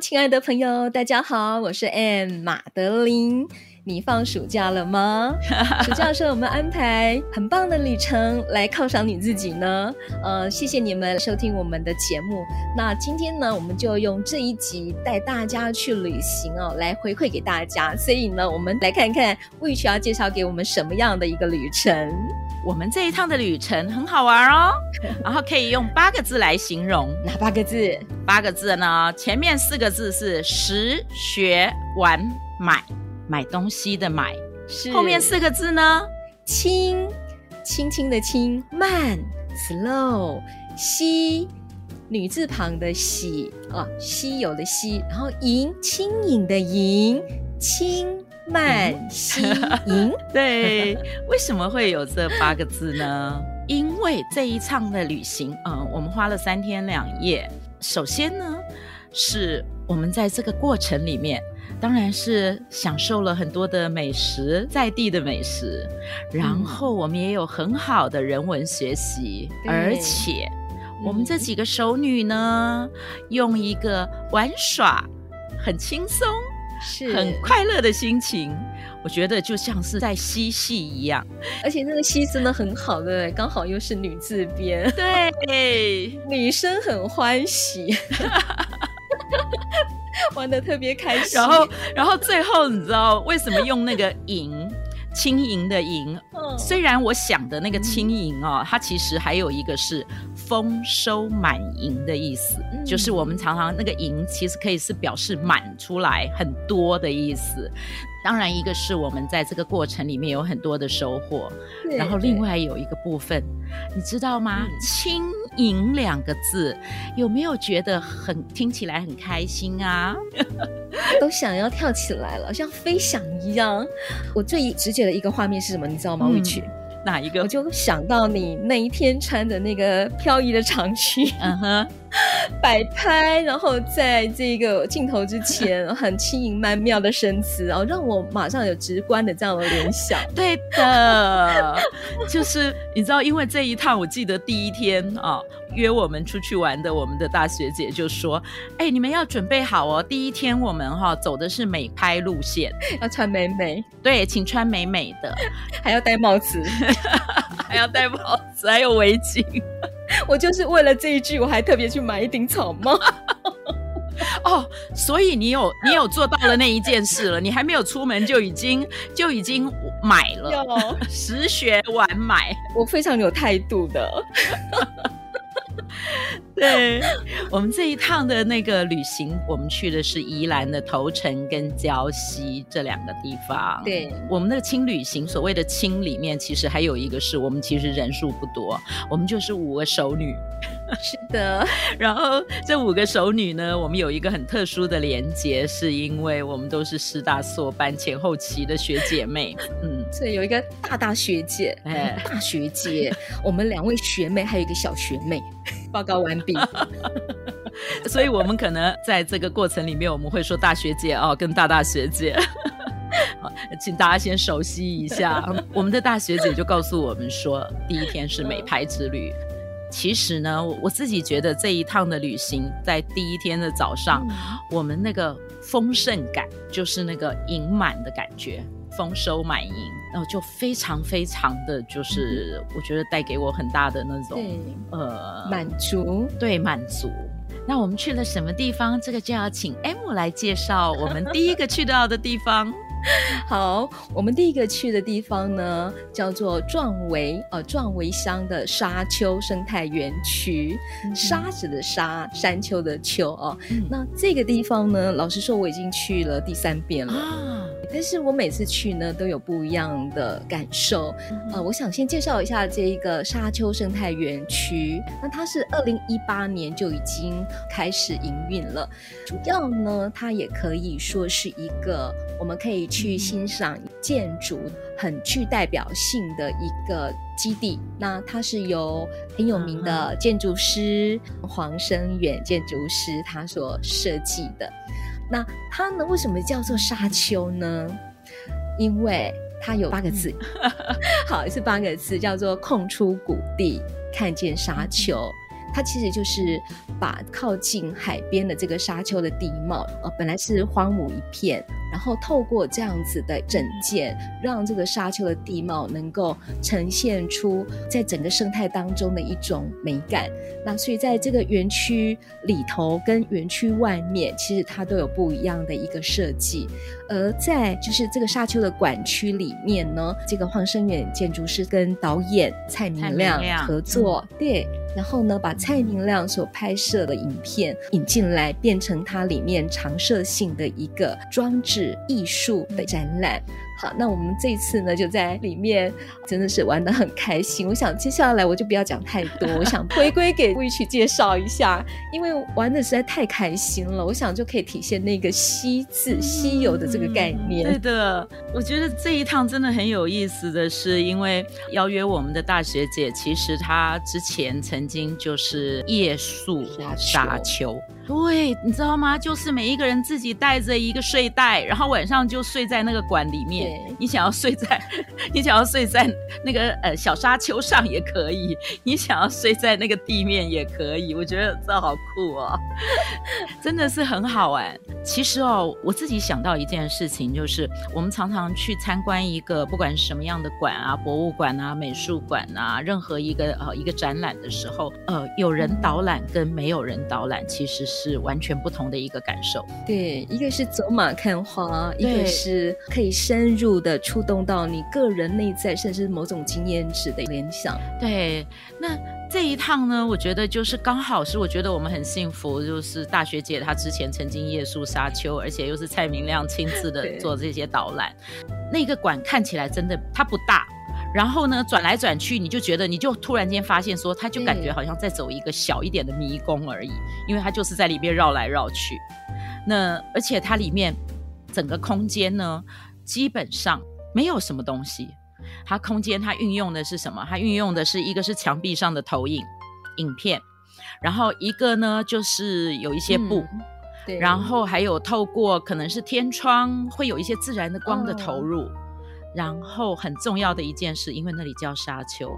亲爱的朋友，大家好，我是 Ann 马德琳。你放暑假了吗？暑假的时候我们安排很棒的旅程来犒赏你自己呢。呃，谢谢你们收听我们的节目。那今天呢，我们就用这一集带大家去旅行哦，来回馈给大家。所以呢，我们来看看 Witch 要介绍给我们什么样的一个旅程。我们这一趟的旅程很好玩哦，然后可以用八个字来形容。哪八个字？八个字呢？前面四个字是食、学、玩、买。买东西的买是后面四个字呢？轻，轻轻的轻，慢，slow，稀，女字旁的稀啊，稀有的稀，然后盈，轻盈的盈，轻慢稀盈。对，为什么会有这八个字呢？因为这一趟的旅行，嗯，我们花了三天两夜。首先呢，是我们在这个过程里面。当然是享受了很多的美食，在地的美食，然后我们也有很好的人文学习，嗯、而且我们这几个熟女呢，嗯、用一个玩耍、很轻松、是。很快乐的心情，我觉得就像是在嬉戏一样，而且那个戏真的很好对，刚好又是女字边，对，女生很欢喜。玩的特别开心，然后，然后最后你知道为什么用那个盈，轻盈的盈？嗯、虽然我想的那个轻盈哦，它其实还有一个是丰收满盈的意思，嗯、就是我们常常那个盈其实可以是表示满出来很多的意思。当然，一个是我们在这个过程里面有很多的收获，然后另外有一个部分，你知道吗？轻盈两个字，有没有觉得很听起来很开心啊？都想要跳起来了，像飞翔一样。我最直觉的一个画面是什么？你知道吗？Witch？哪一个？我就想到你那一天穿的那个飘逸的长裙，嗯哼，摆拍，然后在这个镜头之前 很轻盈曼妙的身姿，然后让我马上有直观的这样的联想。对的，就是你知道，因为这一趟我记得第一天啊，约我们出去玩的我们的大学姐就说：“哎，你们要准备好哦，第一天我们哈走的是美拍路线，要穿美美，对，请穿美美的，还要戴帽子。”还要戴帽子，还有围巾。我就是为了这一句，我还特别去买一顶草帽。哦，所以你有你有做到了那一件事了，你还没有出门就已经就已经买了。有食学完买，我非常有态度的。对，我们这一趟的那个旅行，我们去的是宜兰的头城跟礁溪这两个地方。对，我们那个轻旅行，所谓的轻里面，其实还有一个是我们其实人数不多，我们就是五个熟女。是的，然后这五个熟女呢，我们有一个很特殊的连结，是因为我们都是师大硕班前后期的学姐妹。嗯，所以有一个大大学姐，哎，大学姐，我们两位学妹，还有一个小学妹。报告完毕。所以，我们可能在这个过程里面，我们会说大学姐哦，跟大大学姐。好，请大家先熟悉一下。我们的大学姐就告诉我们说，第一天是美拍之旅。其实呢，我自己觉得这一趟的旅行，在第一天的早上，我们那个丰盛感，就是那个盈满的感觉。丰收满盈，然后就非常非常的就是，我觉得带给我很大的那种对呃满足，对满足。那我们去了什么地方？这个就要请 M 来介绍我们第一个去到的地方。好，我们第一个去的地方呢，叫做壮围呃壮围乡的沙丘生态园区，嗯、沙子的沙，山丘的丘哦。嗯、那这个地方呢，老实说我已经去了第三遍了。啊但是我每次去呢，都有不一样的感受。嗯、呃，我想先介绍一下这一个沙丘生态园区。那它是二零一八年就已经开始营运了，主要呢，它也可以说是一个我们可以去欣赏建筑很具代表性的一个基地。那它是由很有名的建筑师黄生远建筑师他所设计的。那它呢，为什么叫做沙丘呢？因为它有八个字，好，是八个字，叫做“空出谷地，看见沙丘”。它其实就是把靠近海边的这个沙丘的地貌，呃，本来是荒芜一片。然后透过这样子的整建，让这个沙丘的地貌能够呈现出在整个生态当中的一种美感。那所以在这个园区里头跟园区外面，其实它都有不一样的一个设计。而在就是这个沙丘的馆区里面呢，这个黄生远建筑师跟导演蔡明亮合作，对，然后呢把蔡明亮所拍摄的影片引进来，变成它里面常设性的一个装置。艺术的展览。好，那我们这一次呢，就在里面真的是玩的很开心。我想接下来我就不要讲太多，我想回归给 Witch 介绍一下，因为玩的实在太开心了。我想就可以体现那个“稀”字、稀有的这个概念。对的，我觉得这一趟真的很有意思的是，因为邀约我们的大学姐，其实她之前曾经就是夜宿沙丘。对，你知道吗？就是每一个人自己带着一个睡袋，然后晚上就睡在那个馆里面。你想要睡在，你想要睡在那个呃小沙丘上也可以，你想要睡在那个地面也可以。我觉得这好酷哦，真的是很好玩。其实哦，我自己想到一件事情，就是我们常常去参观一个不管是什么样的馆啊，博物馆啊、美术馆啊，任何一个呃一个展览的时候，呃，有人导览跟没有人导览其实是完全不同的一个感受。对，一个是走马看花，一个是可以深。入的触动到你个人内在，甚至某种经验值的联想。对，那这一趟呢，我觉得就是刚好是，我觉得我们很幸福，就是大学姐她之前曾经夜宿沙丘，而且又是蔡明亮亲自的做这些导览。那个馆看起来真的它不大，然后呢转来转去，你就觉得你就突然间发现说，它就感觉好像在走一个小一点的迷宫而已，因为它就是在里面绕来绕去。那而且它里面整个空间呢。基本上没有什么东西，它空间它运用的是什么？它运用的是一个是墙壁上的投影影片，然后一个呢就是有一些布，嗯、对，然后还有透过可能是天窗会有一些自然的光的投入，哦、然后很重要的一件事，因为那里叫沙丘，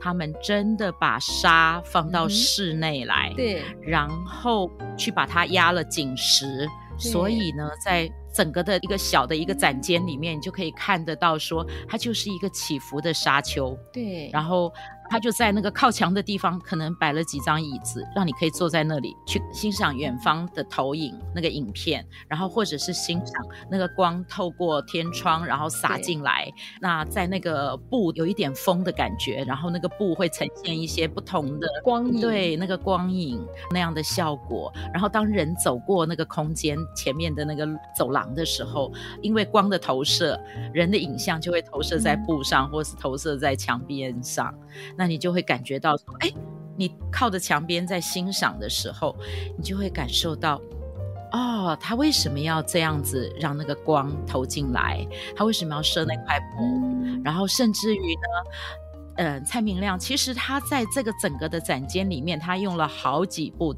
他们真的把沙放到室内来，嗯、对，然后去把它压了紧实，所以呢在。整个的一个小的一个展间里面，你就可以看得到，说它就是一个起伏的沙丘。对，然后。他就在那个靠墙的地方，可能摆了几张椅子，让你可以坐在那里去欣赏远方的投影那个影片，然后或者是欣赏那个光透过天窗然后洒进来。那在那个布有一点风的感觉，然后那个布会呈现一些不同的光影，对，那个光影那样的效果。然后当人走过那个空间前面的那个走廊的时候，因为光的投射，人的影像就会投射在布上，嗯、或是投射在墙边上。那你就会感觉到说，哎，你靠着墙边在欣赏的时候，你就会感受到，哦，他为什么要这样子让那个光投进来？他为什么要设那块布？嗯、然后甚至于呢？嗯，蔡明亮其实他在这个整个的展间里面，他用了好几部，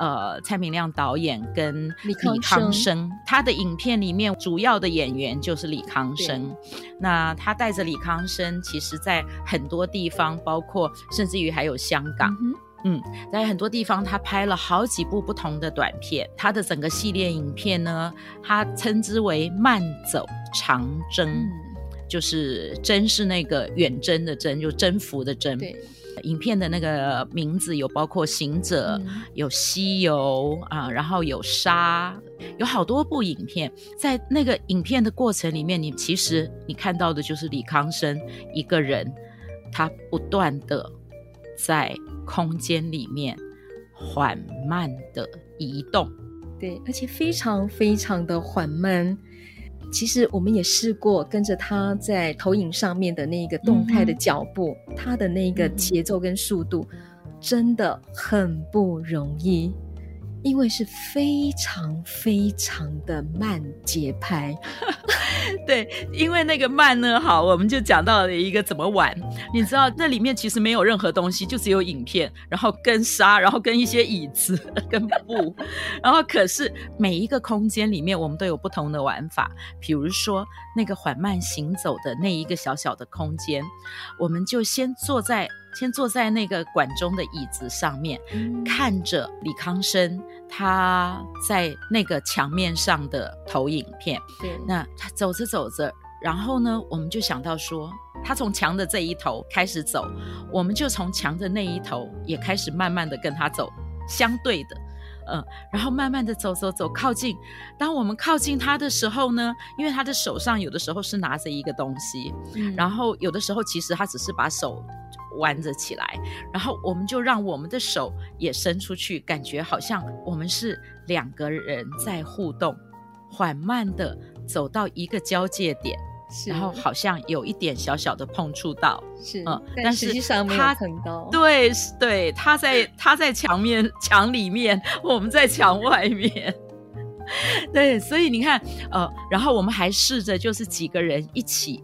呃，蔡明亮导演跟李康生，康生他的影片里面主要的演员就是李康生。那他带着李康生，其实在很多地方，包括甚至于还有香港，嗯，嗯，在很多地方他拍了好几部不同的短片。他的整个系列影片呢，他称之为“慢走长征”。嗯就是征是那个远征的征，就征服的征。对，影片的那个名字有包括行者，嗯、有西游啊，然后有沙，有好多部影片。在那个影片的过程里面，你其实你看到的就是李康生一个人，他不断的在空间里面缓慢的移动。对，而且非常非常的缓慢。其实我们也试过跟着他在投影上面的那个动态的脚步，嗯、他的那个节奏跟速度，嗯、真的很不容易。因为是非常非常的慢节拍，对，因为那个慢呢，好，我们就讲到了一个怎么玩。你知道那里面其实没有任何东西，就只有影片，然后跟沙，然后跟一些椅子跟布，然后可是每一个空间里面我们都有不同的玩法。比如说那个缓慢行走的那一个小小的空间，我们就先坐在。先坐在那个馆中的椅子上面，嗯、看着李康生他在那个墙面上的投影片。对，那他走着走着，然后呢，我们就想到说，他从墙的这一头开始走，我们就从墙的那一头也开始慢慢的跟他走，相对的，嗯，然后慢慢的走走走，靠近。当我们靠近他的时候呢，因为他的手上有的时候是拿着一个东西，嗯、然后有的时候其实他只是把手。弯着起来，然后我们就让我们的手也伸出去，感觉好像我们是两个人在互动，缓慢的走到一个交界点，是然后好像有一点小小的碰触到，是嗯，但实际上没有碰到。对对，他在他在墙面墙里面，我们在墙外面，对，所以你看，呃，然后我们还试着就是几个人一起。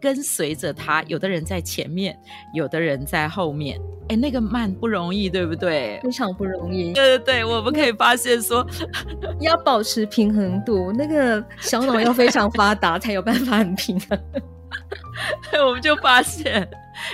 跟随着他，有的人在前面，有的人在后面。哎，那个慢不容易，对不对？非常不容易。对对对，我们可以发现说，要保持平衡度，那个小脑要非常发达，才有办法很平衡。我们就发现，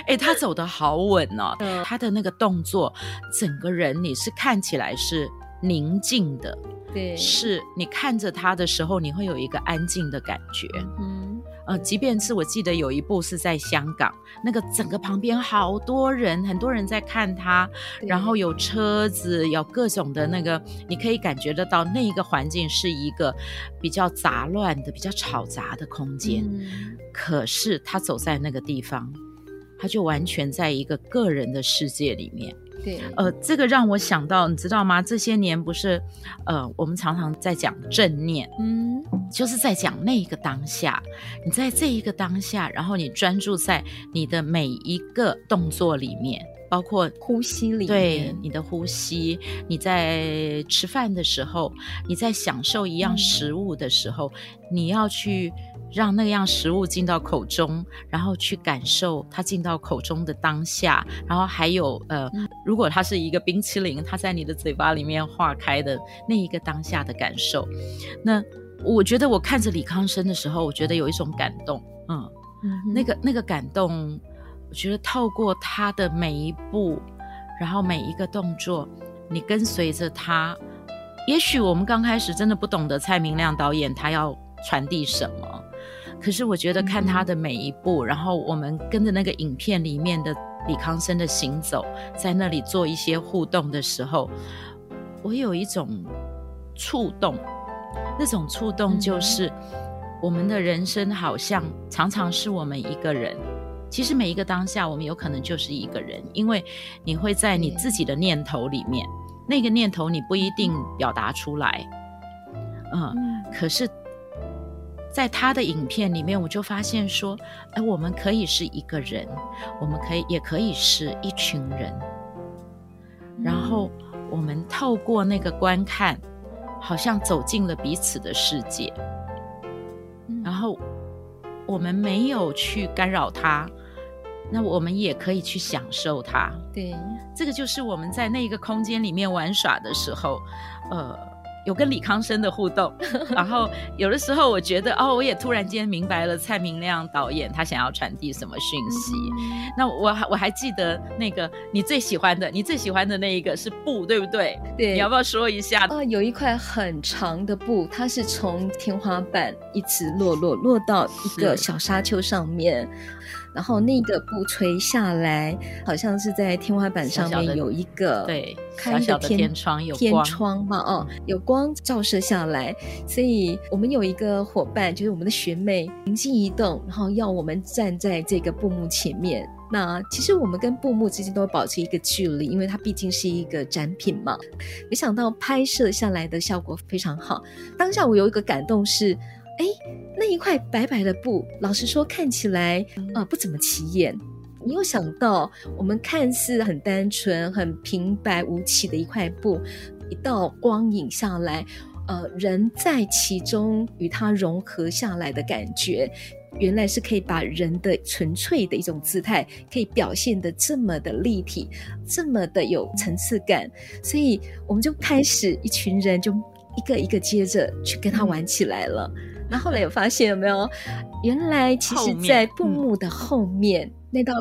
哎，他走的好稳哦，嗯、他的那个动作，整个人你是看起来是宁静的，对，是你看着他的时候，你会有一个安静的感觉。嗯。呃，即便是我记得有一部是在香港，那个整个旁边好多人，很多人在看他，然后有车子，有各种的那个，你可以感觉得到那一个环境是一个比较杂乱的、比较吵杂的空间。嗯、可是他走在那个地方，他就完全在一个个人的世界里面。对，呃，这个让我想到，你知道吗？这些年不是，呃，我们常常在讲正念，嗯，就是在讲那一个当下，你在这一个当下，然后你专注在你的每一个动作里面，包括呼吸里面，对，你的呼吸，你在吃饭的时候，你在享受一样食物的时候，嗯、你要去。让那样食物进到口中，然后去感受它进到口中的当下，然后还有呃，如果它是一个冰淇淋，它在你的嘴巴里面化开的那一个当下的感受。那我觉得我看着李康生的时候，我觉得有一种感动，嗯，嗯那个那个感动，我觉得透过他的每一步，然后每一个动作，你跟随着他，也许我们刚开始真的不懂得蔡明亮导演他要传递什么。可是我觉得看他的每一步，嗯、然后我们跟着那个影片里面的李康生的行走，在那里做一些互动的时候，我有一种触动。那种触动就是，我们的人生好像常常是我们一个人。其实每一个当下，我们有可能就是一个人，因为你会在你自己的念头里面，嗯、那个念头你不一定表达出来，嗯，嗯可是。在他的影片里面，我就发现说，哎，我们可以是一个人，我们可以也可以是一群人，然后我们透过那个观看，好像走进了彼此的世界，然后我们没有去干扰他，那我们也可以去享受他。对，这个就是我们在那个空间里面玩耍的时候，呃。有跟李康生的互动，然后有的时候我觉得哦，我也突然间明白了蔡明亮导演他想要传递什么讯息。嗯、那我还我还记得那个你最喜欢的，你最喜欢的那一个是布，对不对？对，你要不要说一下？啊，有一块很长的布，它是从天花板一直落落落到一个小沙丘上面。然后那个布垂下来，好像是在天花板上面有一个对开一个天天窗，有天窗嘛，哦，有光照射下来。所以我们有一个伙伴，就是我们的学妹，灵机一动，然后要我们站在这个布幕前面。那其实我们跟布幕之间都会保持一个距离，因为它毕竟是一个展品嘛。没想到拍摄下来的效果非常好。当下我有一个感动是。哎，那一块白白的布，老实说看起来呃不怎么起眼。你又想到，我们看似很单纯、很平白无奇的一块布，一道光影下来，呃，人在其中与它融合下来的感觉，原来是可以把人的纯粹的一种姿态，可以表现得这么的立体，这么的有层次感。所以我们就开始一群人就一个一个接着去跟他玩起来了。嗯、后，后来有发现有没有？原来其实，在布幕的后面。嗯那道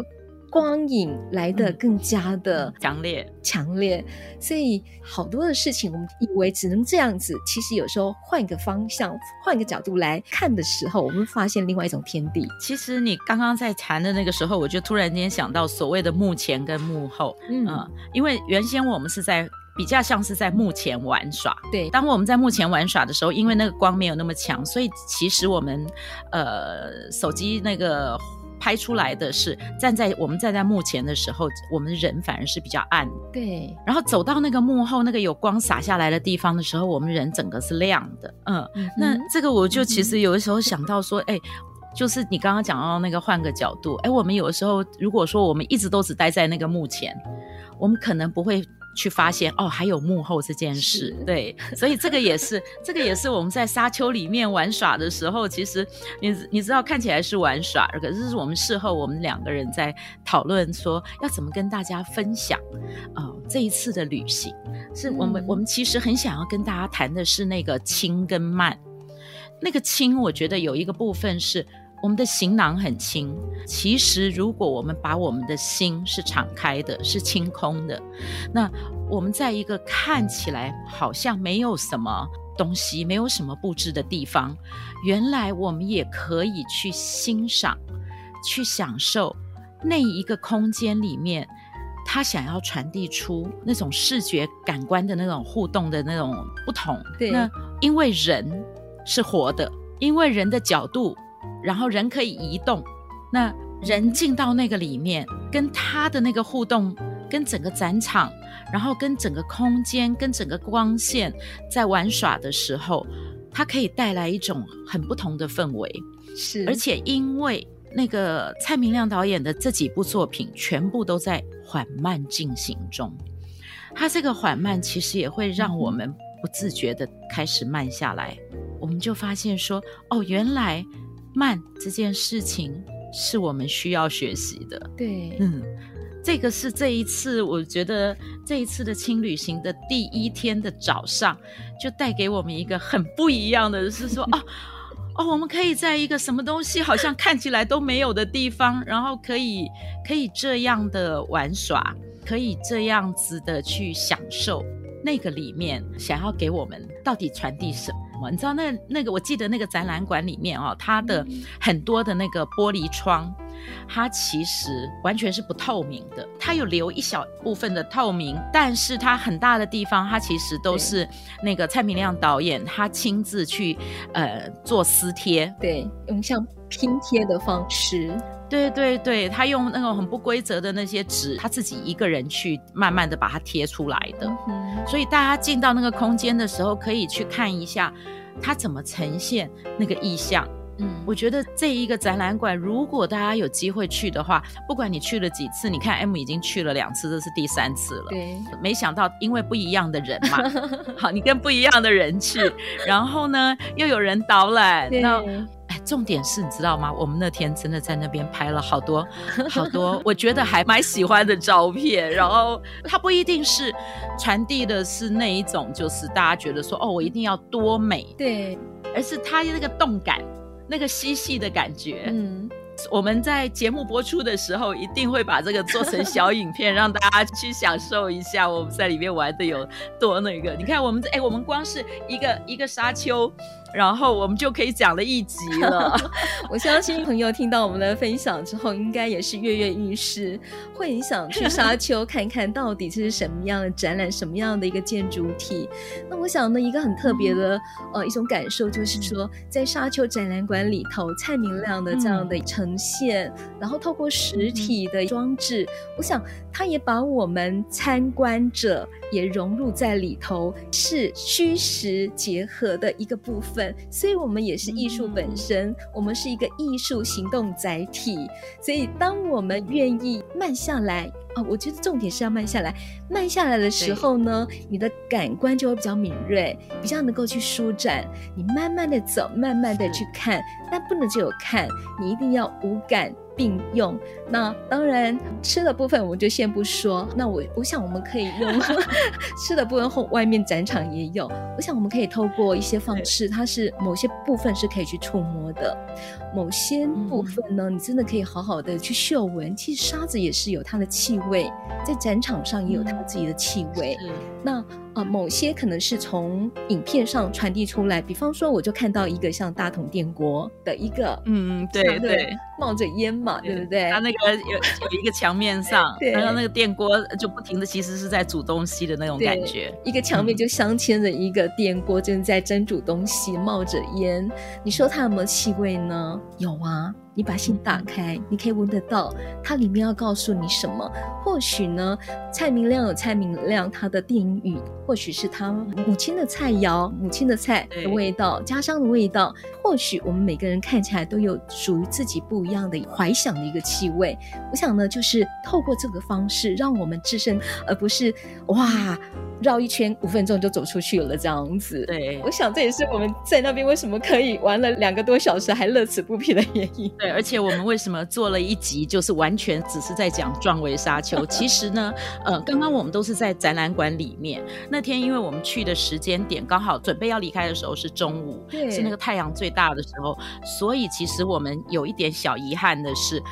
光影来的更加的强烈，强烈。所以好多的事情，我们以为只能这样子，其实有时候换个方向、换个角度来看的时候，我们发现另外一种天地。其实你刚刚在谈的那个时候，我就突然间想到所谓的幕前跟幕后，嗯，嗯，因为原先我们是在比较像是在幕前玩耍，对。当我们在幕前玩耍的时候，因为那个光没有那么强，所以其实我们呃手机那个。拍出来的是站在我们站在幕前的时候，我们人反而是比较暗。对，然后走到那个幕后那个有光洒下来的地方的时候，我们人整个是亮的。嗯，嗯，那这个我就其实有的时候想到说，哎、嗯，就是你刚刚讲到那个换个角度，哎，我们有的时候如果说我们一直都只待在那个幕前，我们可能不会。去发现哦，还有幕后这件事，对，所以这个也是，这个也是我们在沙丘里面玩耍的时候，其实你你知道看起来是玩耍，可是是我们事后我们两个人在讨论说要怎么跟大家分享啊、呃、这一次的旅行，是我们、嗯、我们其实很想要跟大家谈的是那个轻跟慢，那个轻我觉得有一个部分是。我们的行囊很轻，其实如果我们把我们的心是敞开的，是清空的，那我们在一个看起来好像没有什么东西、没有什么布置的地方，原来我们也可以去欣赏、去享受那一个空间里面，他想要传递出那种视觉感官的那种互动的那种不同。对，那因为人是活的，因为人的角度。然后人可以移动，那人进到那个里面，跟他的那个互动，跟整个展场，然后跟整个空间，跟整个光线，在玩耍的时候，它可以带来一种很不同的氛围。是，而且因为那个蔡明亮导演的这几部作品，全部都在缓慢进行中，他这个缓慢其实也会让我们不自觉地开始慢下来，我们就发现说，哦，原来。慢这件事情是我们需要学习的。对，嗯，这个是这一次，我觉得这一次的轻旅行的第一天的早上，就带给我们一个很不一样的，是说，哦，哦，我们可以在一个什么东西好像看起来都没有的地方，然后可以可以这样的玩耍，可以这样子的去享受那个里面想要给我们到底传递什么。你知道那那个？我记得那个展览馆里面哦，它的很多的那个玻璃窗，它其实完全是不透明的。它有留一小部分的透明，但是它很大的地方，它其实都是那个蔡明亮导演他亲自去呃做撕贴，对，用像拼贴的方式。对对对，他用那种很不规则的那些纸，他自己一个人去慢慢的把它贴出来的。嗯、所以大家进到那个空间的时候，可以去看一下他怎么呈现那个意象。嗯，我觉得这一个展览馆，如果大家有机会去的话，不管你去了几次，你看 M 已经去了两次，这是第三次了。对，没想到因为不一样的人嘛，好，你跟不一样的人去，然后呢又有人导览，那。重点是你知道吗？我们那天真的在那边拍了好多好多，我觉得还蛮喜欢的照片。然后它不一定是传递的是那一种，就是大家觉得说哦，我一定要多美，对，而是它那个动感，那个嬉戏的感觉。嗯，我们在节目播出的时候一定会把这个做成小影片，让大家去享受一下我们在里面玩的有多那个。你看我们哎，我们光是一个一个沙丘。然后我们就可以讲了一集了。我相信朋友听到我们的分享之后，应该也是跃跃欲试，会很想去沙丘看看到底这是什么样的展览，什么样的一个建筑体。那我想呢，一个很特别的、呃一种感受就是说，在沙丘展览馆里头，蔡明亮的这样的呈现，然后透过实体的装置，我想他也把我们参观者也融入在里头，是虚实结合的一个部分。分，所以我们也是艺术本身，嗯、我们是一个艺术行动载体。所以，当我们愿意慢下来啊，我觉得重点是要慢下来。慢下来的时候呢，你的感官就会比较敏锐，比较能够去舒展。你慢慢的走，慢慢的去看，但不能只有看，你一定要无感。并用。那当然吃的部分我们就先不说。那我我想我们可以用 吃的部分后，外面展场也有。我想我们可以透过一些方式，它是某些部分是可以去触摸的，某些部分呢，你真的可以好好的去嗅闻。其实沙子也是有它的气味，在展场上也有它自己的气味。嗯、那。呃，某些可能是从影片上传递出来，比方说，我就看到一个像大同电锅的一个，嗯，对对，冒着烟嘛，对，不对？它那个有有一个墙面 上，然后那个电锅就不停的，其实是在煮东西的那种感觉。一个墙面就镶嵌着一个电锅正在蒸煮东西，冒着烟。你说它有没有气味呢？有啊。你把信打开，你可以闻得到它里面要告诉你什么。或许呢，蔡明亮有蔡明亮他的电影语，或许是他母亲的菜肴、母亲的菜的味道、家乡的味道。或许我们每个人看起来都有属于自己不一样的怀想的一个气味。我想呢，就是透过这个方式，让我们置身，而不是哇。绕一圈五分钟就走出去了，这样子。对，我想这也是我们在那边为什么可以玩了两个多小时还乐此不疲的原因。对，而且我们为什么做了一集，就是完全只是在讲壮围沙丘。其实呢，呃，刚刚我们都是在展览馆里面。那天因为我们去的时间点刚好准备要离开的时候是中午，是那个太阳最大的时候，所以其实我们有一点小遗憾的是，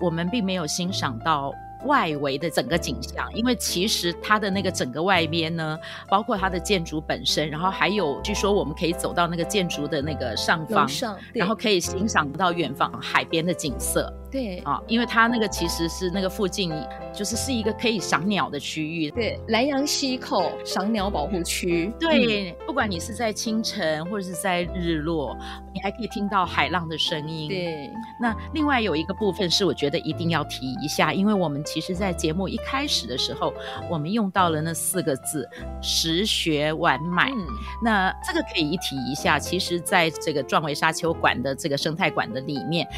我们并没有欣赏到。外围的整个景象，因为其实它的那个整个外边呢，包括它的建筑本身，然后还有据说我们可以走到那个建筑的那个上方，上然后可以欣赏到远方海边的景色。对啊，因为它那个其实是那个附近，就是是一个可以赏鸟的区域。对，兰阳溪口赏鸟保护区。对，嗯、不管你是在清晨或者是在日落，你还可以听到海浪的声音。对，那另外有一个部分是我觉得一定要提一下，因为我们。其实，在节目一开始的时候，我们用到了那四个字“食学玩买”。嗯，那这个可以一提一下。其实，在这个壮围沙丘馆的这个生态馆的里面，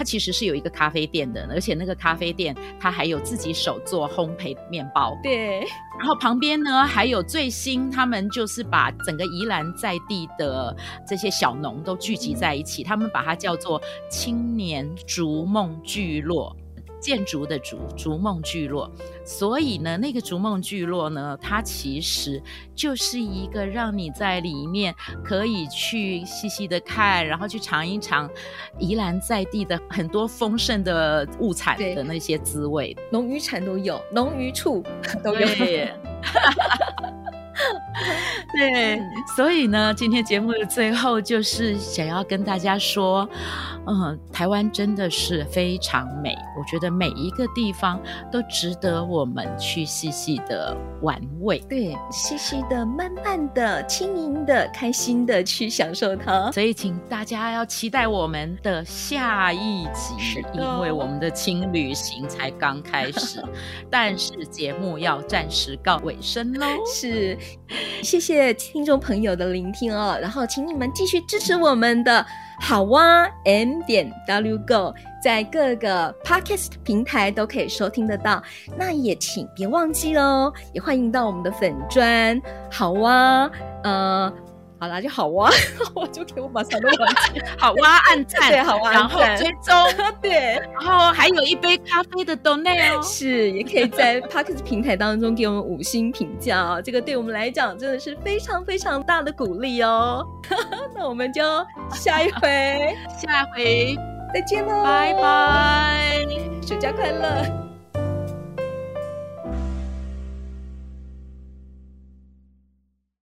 它其实是有一个咖啡店的，而且那个咖啡店它还有自己手做烘焙面包。对，然后旁边呢还有最新，他们就是把整个宜兰在地的这些小农都聚集在一起，他们把它叫做“青年逐梦聚落”。建筑的筑，逐梦聚落，所以呢，那个逐梦聚落呢，它其实就是一个让你在里面可以去细细的看，然后去尝一尝宜兰在地的很多丰盛的物产的那些滋味，农渔产都有，农渔处 都有。对对，所以呢，今天节目的最后就是想要跟大家说，嗯，台湾真的是非常美，我觉得每一个地方都值得我们去细细的玩味，对，细细的、慢慢的、轻盈的、开心的去享受它。所以，请大家要期待我们的下一集，因为我们的轻旅行才刚开始，但是节目要暂时告尾声喽。是。谢谢听众朋友的聆听哦，然后请你们继续支持我们的好哇 M 点 W Go，在各个 Podcast 平台都可以收听得到。那也请别忘记哦，也欢迎到我们的粉砖好哇，呃。好啦，就好哇，我就给我马上都忘记。好哇，按赞，对，好哇，然后追踪，对，然后还有一杯咖啡的 donate 哦，是，也可以在 Podcast 平台当中给我们五星评价哦，这个对我们来讲真的是非常非常大的鼓励哦。那我们就下一回，下回。再见喽，拜拜，暑假快乐。